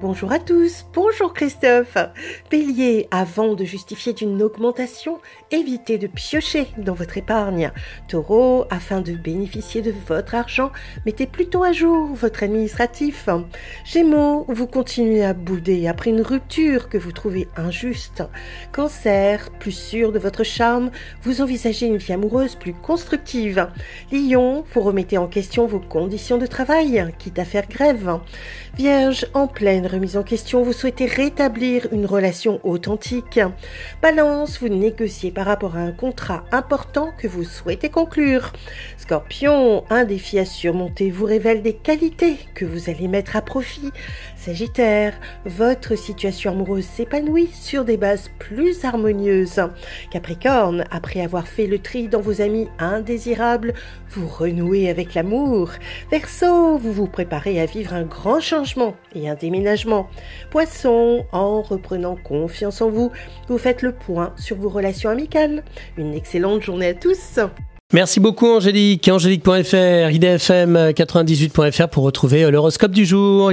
Bonjour à tous, bonjour Christophe. Bélier, avant de justifier d'une augmentation, évitez de piocher dans votre épargne. Taureau, afin de bénéficier de votre argent, mettez plutôt à jour votre administratif. Gémeaux, vous continuez à bouder après une rupture que vous trouvez injuste. Cancer, plus sûr de votre charme, vous envisagez une vie amoureuse plus constructive. Lion, vous remettez en question vos conditions de travail, quitte à faire grève. Vierge, en pleine remise en question, vous souhaitez rétablir une relation authentique. Balance, vous négociez par rapport à un contrat important que vous souhaitez conclure. Scorpion, un défi à surmonter vous révèle des qualités que vous allez mettre à profit. Sagittaire, votre situation amoureuse s'épanouit sur des bases plus harmonieuses. Capricorne, après avoir fait le tri dans vos amis indésirables, vous renouez avec l'amour. Verseau, vous vous préparez à vivre un grand changement et un déménagement. Poisson, en reprenant confiance en vous, vous faites le point sur vos relations amicales. Une excellente journée à tous. Merci beaucoup Angélique. Angélique.fr, idfm98.fr pour retrouver l'horoscope du jour.